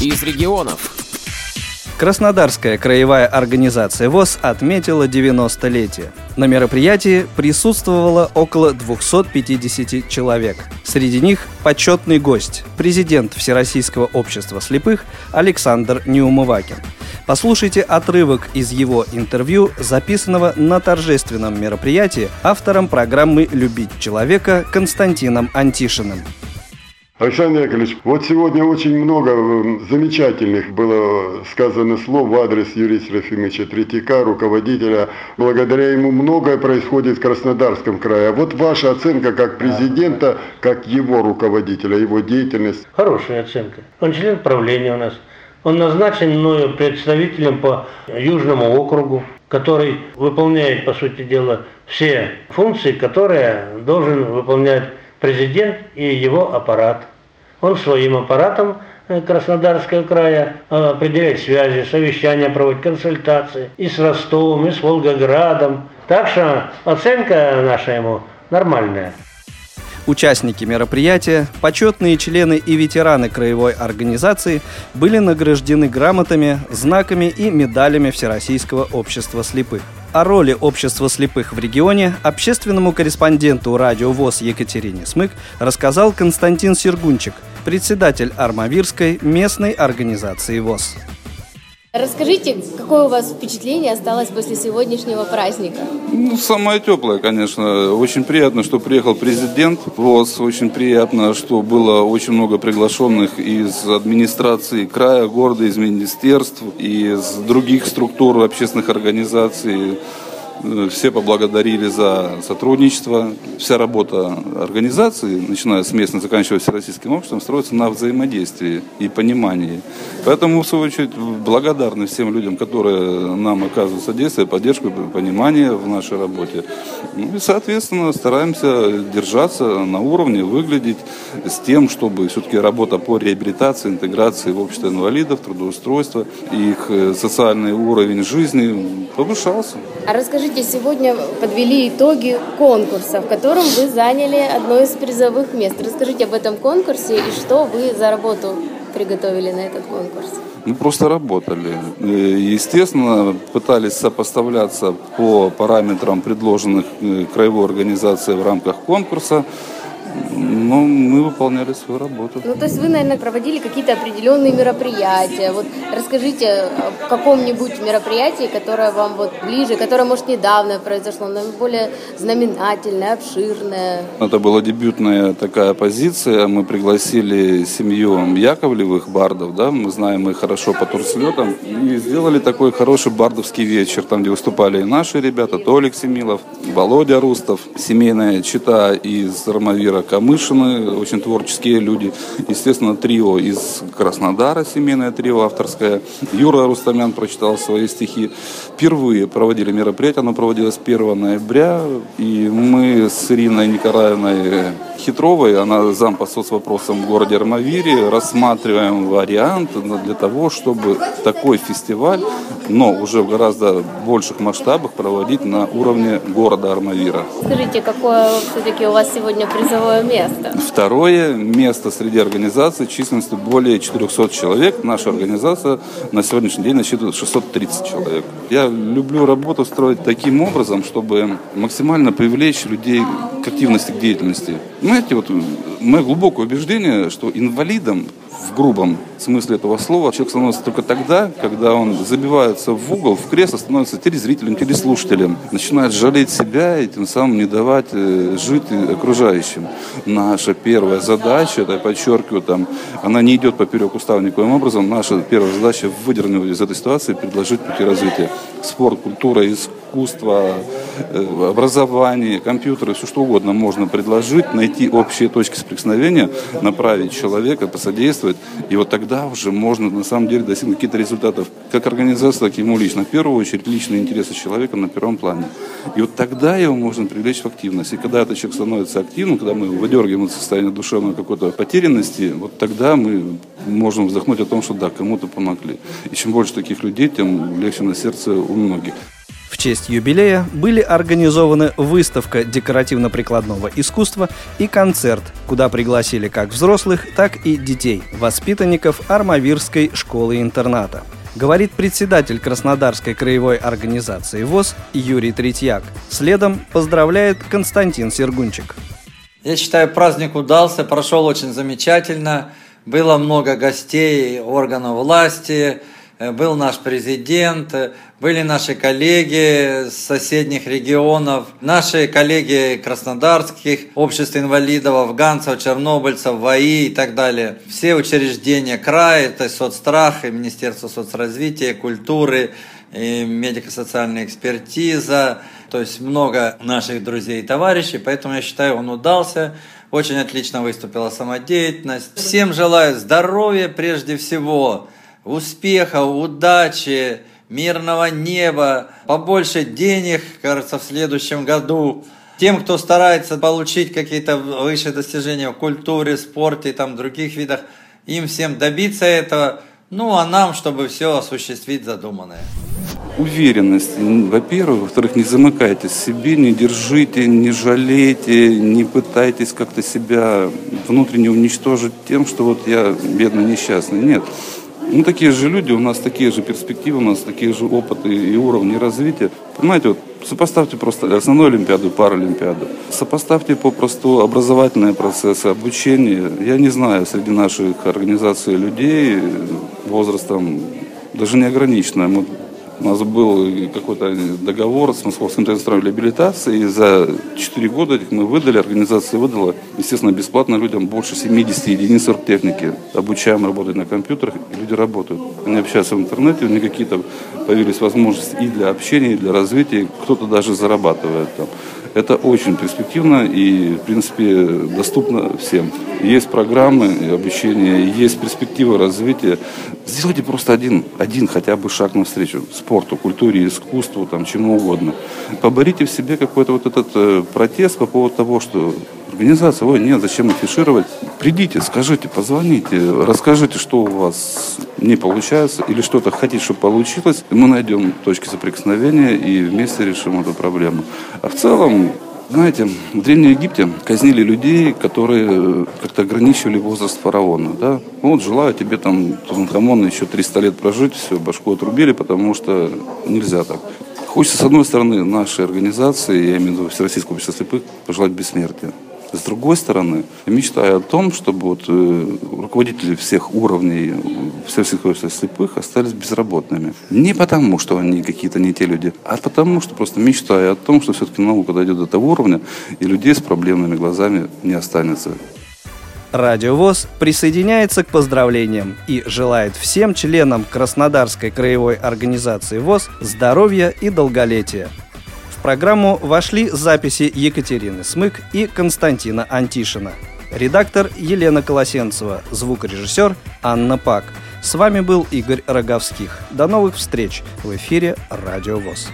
из регионов. Краснодарская краевая организация ВОЗ отметила 90-летие. На мероприятии присутствовало около 250 человек. Среди них почетный гость, президент Всероссийского общества слепых Александр Неумывакин. Послушайте отрывок из его интервью, записанного на торжественном мероприятии автором программы «Любить человека» Константином Антишиным. Александр Яковлевич, вот сегодня очень много э, замечательных было сказано слов в адрес Юрия Серафимовича Третьяка, руководителя. Благодаря ему многое происходит в Краснодарском крае. А вот ваша оценка как президента, как его руководителя, его деятельность? Хорошая оценка. Он член правления у нас. Он назначен мною представителем по Южному округу, который выполняет, по сути дела, все функции, которые должен выполнять президент и его аппарат. Он своим аппаратом э, Краснодарского края э, определяет связи, совещания проводит, консультации и с Ростовом, и с Волгоградом. Так что оценка наша ему нормальная. Участники мероприятия, почетные члены и ветераны краевой организации были награждены грамотами, знаками и медалями Всероссийского общества слепых. О роли общества слепых в регионе общественному корреспонденту радио ВОЗ Екатерине Смык рассказал Константин Сергунчик, председатель Армавирской местной организации ВОЗ. Расскажите, какое у вас впечатление осталось после сегодняшнего праздника? Ну, самое теплое, конечно. Очень приятно, что приехал президент ВОЗ. Очень приятно, что было очень много приглашенных из администрации края, города, из министерств, из других структур общественных организаций. Все поблагодарили за сотрудничество. Вся работа организации, начиная с местной, заканчивая всероссийским обществом, строится на взаимодействии и понимании. Поэтому, в свою очередь, благодарны всем людям, которые нам оказывают содействие, поддержку, понимание в нашей работе. Ну и, соответственно, стараемся держаться на уровне, выглядеть с тем, чтобы все-таки работа по реабилитации, интеграции в общество инвалидов, трудоустройство, их э, социальный уровень жизни повышался. А расскажите, Скажите, сегодня подвели итоги конкурса, в котором вы заняли одно из призовых мест. Расскажите об этом конкурсе и что вы за работу приготовили на этот конкурс. Мы просто работали. Естественно, пытались сопоставляться по параметрам, предложенных э, краевой организацией в рамках конкурса. Ну, мы выполняли свою работу. Ну, то есть вы, наверное, проводили какие-то определенные мероприятия. Вот расскажите о каком-нибудь мероприятии, которое вам вот ближе, которое, может, недавно произошло, но более знаменательное, обширное. Это была дебютная такая позиция. Мы пригласили семью Яковлевых бардов, да, мы знаем их хорошо по турслетам, и сделали такой хороший бардовский вечер, там, где выступали и наши ребята, Толик Семилов, Володя Рустов, семейная чита из Ромавира Камышины, очень творческие люди. Естественно, трио из Краснодара, семейное трио авторское. Юра Рустамян прочитал свои стихи. Впервые проводили мероприятие, оно проводилось 1 ноября, и мы с Ириной Николаевной Хитровой, она зам по соцвопросам в городе Армавире, рассматриваем вариант для того, чтобы такой фестиваль, но уже в гораздо больших масштабах проводить на уровне города Армавира. Скажите, какое все-таки у вас сегодня призовое место? Второе место среди организаций численностью более 400 человек. Наша организация на сегодняшний день насчитывает 630 человек. Я люблю работу строить таким образом, чтобы максимально привлечь людей к активности, к деятельности. Знаете, вот мое глубокое убеждение, что инвалидам в грубом смысле этого слова человек становится только тогда, когда он забивается в угол, в кресло, становится телезрителем, телеслушателем, начинает жалеть себя и тем самым не давать э, жить окружающим. Наша первая задача, это я подчеркиваю, там, она не идет поперек устава никоим образом, наша первая задача выдернуть из этой ситуации и предложить пути развития. Спорт, культура, искусство, э, образование, компьютеры, все что угодно можно предложить, найти общие точки соприкосновения, направить человека, посодействовать. И вот тогда уже можно на самом деле достигнуть каких-то результатов. Как организация, так и ему лично. В первую очередь личные интересы человека на первом плане. И вот тогда его можно привлечь в активность. И когда этот человек становится активным, когда мы его выдергиваем из состояния душевной какой-то потерянности, вот тогда мы можем вздохнуть о том, что да, кому-то помогли. И чем больше таких людей, тем легче на сердце у многих. В честь юбилея были организованы выставка декоративно-прикладного искусства и концерт, куда пригласили как взрослых, так и детей, воспитанников Армавирской школы-интерната говорит председатель Краснодарской краевой организации ВОЗ Юрий Третьяк. Следом поздравляет Константин Сергунчик. Я считаю, праздник удался, прошел очень замечательно. Было много гостей органов власти, был наш президент, э, были наши коллеги с соседних регионов, наши коллеги краснодарских обществ инвалидов, афганцев, чернобыльцев, ВАИ и так далее. Все учреждения края, это соцстрах, и Министерство соцразвития, культуры, и медико-социальная экспертиза, то есть много наших друзей и товарищей, поэтому я считаю, он удался. Очень отлично выступила самодеятельность. Всем желаю здоровья прежде всего, успеха, удачи, мирного неба, побольше денег, кажется, в следующем году. Тем, кто старается получить какие-то высшие достижения в культуре, спорте там других видах, им всем добиться этого, ну а нам, чтобы все осуществить задуманное. Уверенность, во-первых. Во-вторых, не замыкайтесь в себе, не держите, не жалейте, не пытайтесь как-то себя внутренне уничтожить тем, что вот я бедный, несчастный. Нет. Ну, такие же люди, у нас такие же перспективы, у нас такие же опыты и уровни развития. Понимаете, вот сопоставьте просто основную Олимпиаду и Паралимпиаду. Сопоставьте попросту образовательные процессы, обучение. Я не знаю среди наших организаций людей возрастом даже неограниченное. Мы у нас был какой-то договор с Московским центром реабилитации, и за 4 года мы выдали, организация выдала, естественно, бесплатно людям больше 70 единиц оргтехники. Обучаем работать на компьютерах, люди работают. Они общаются в интернете, у них какие-то появились возможности и для общения, и для развития, кто-то даже зарабатывает там. Это очень перспективно и, в принципе, доступно всем. Есть программы обучения, есть перспективы развития. Сделайте просто один, один хотя бы шаг навстречу спорту, культуре, искусству, там, чему угодно. Поборите в себе какой-то вот этот э, протест по поводу того, что организация, ой, нет, зачем афишировать? Придите, скажите, позвоните, расскажите, что у вас не получается или что-то хотите, чтобы получилось. И мы найдем точки соприкосновения и вместе решим эту проблему. А в целом, знаете, в Древнем Египте казнили людей, которые как-то ограничивали возраст фараона. Да? Вот желаю тебе там, Тутанхамон, еще 300 лет прожить, все, башку отрубили, потому что нельзя так. Хочется, с одной стороны, нашей организации, я имею в виду Всероссийского общества слепых, пожелать бессмертия. С другой стороны, я мечтаю о том, чтобы вот, э, руководители всех уровней всех обществ слепых остались безработными. Не потому, что они какие-то не те люди, а потому, что просто мечтаю о том, что все-таки наука дойдет до того уровня, и людей с проблемными глазами не останется. Радио ВОЗ присоединяется к поздравлениям и желает всем членам Краснодарской краевой организации ВОЗ здоровья и долголетия программу вошли записи Екатерины Смык и Константина Антишина. Редактор Елена Колосенцева, звукорежиссер Анна Пак. С вами был Игорь Роговских. До новых встреч в эфире Радио ВОЗ.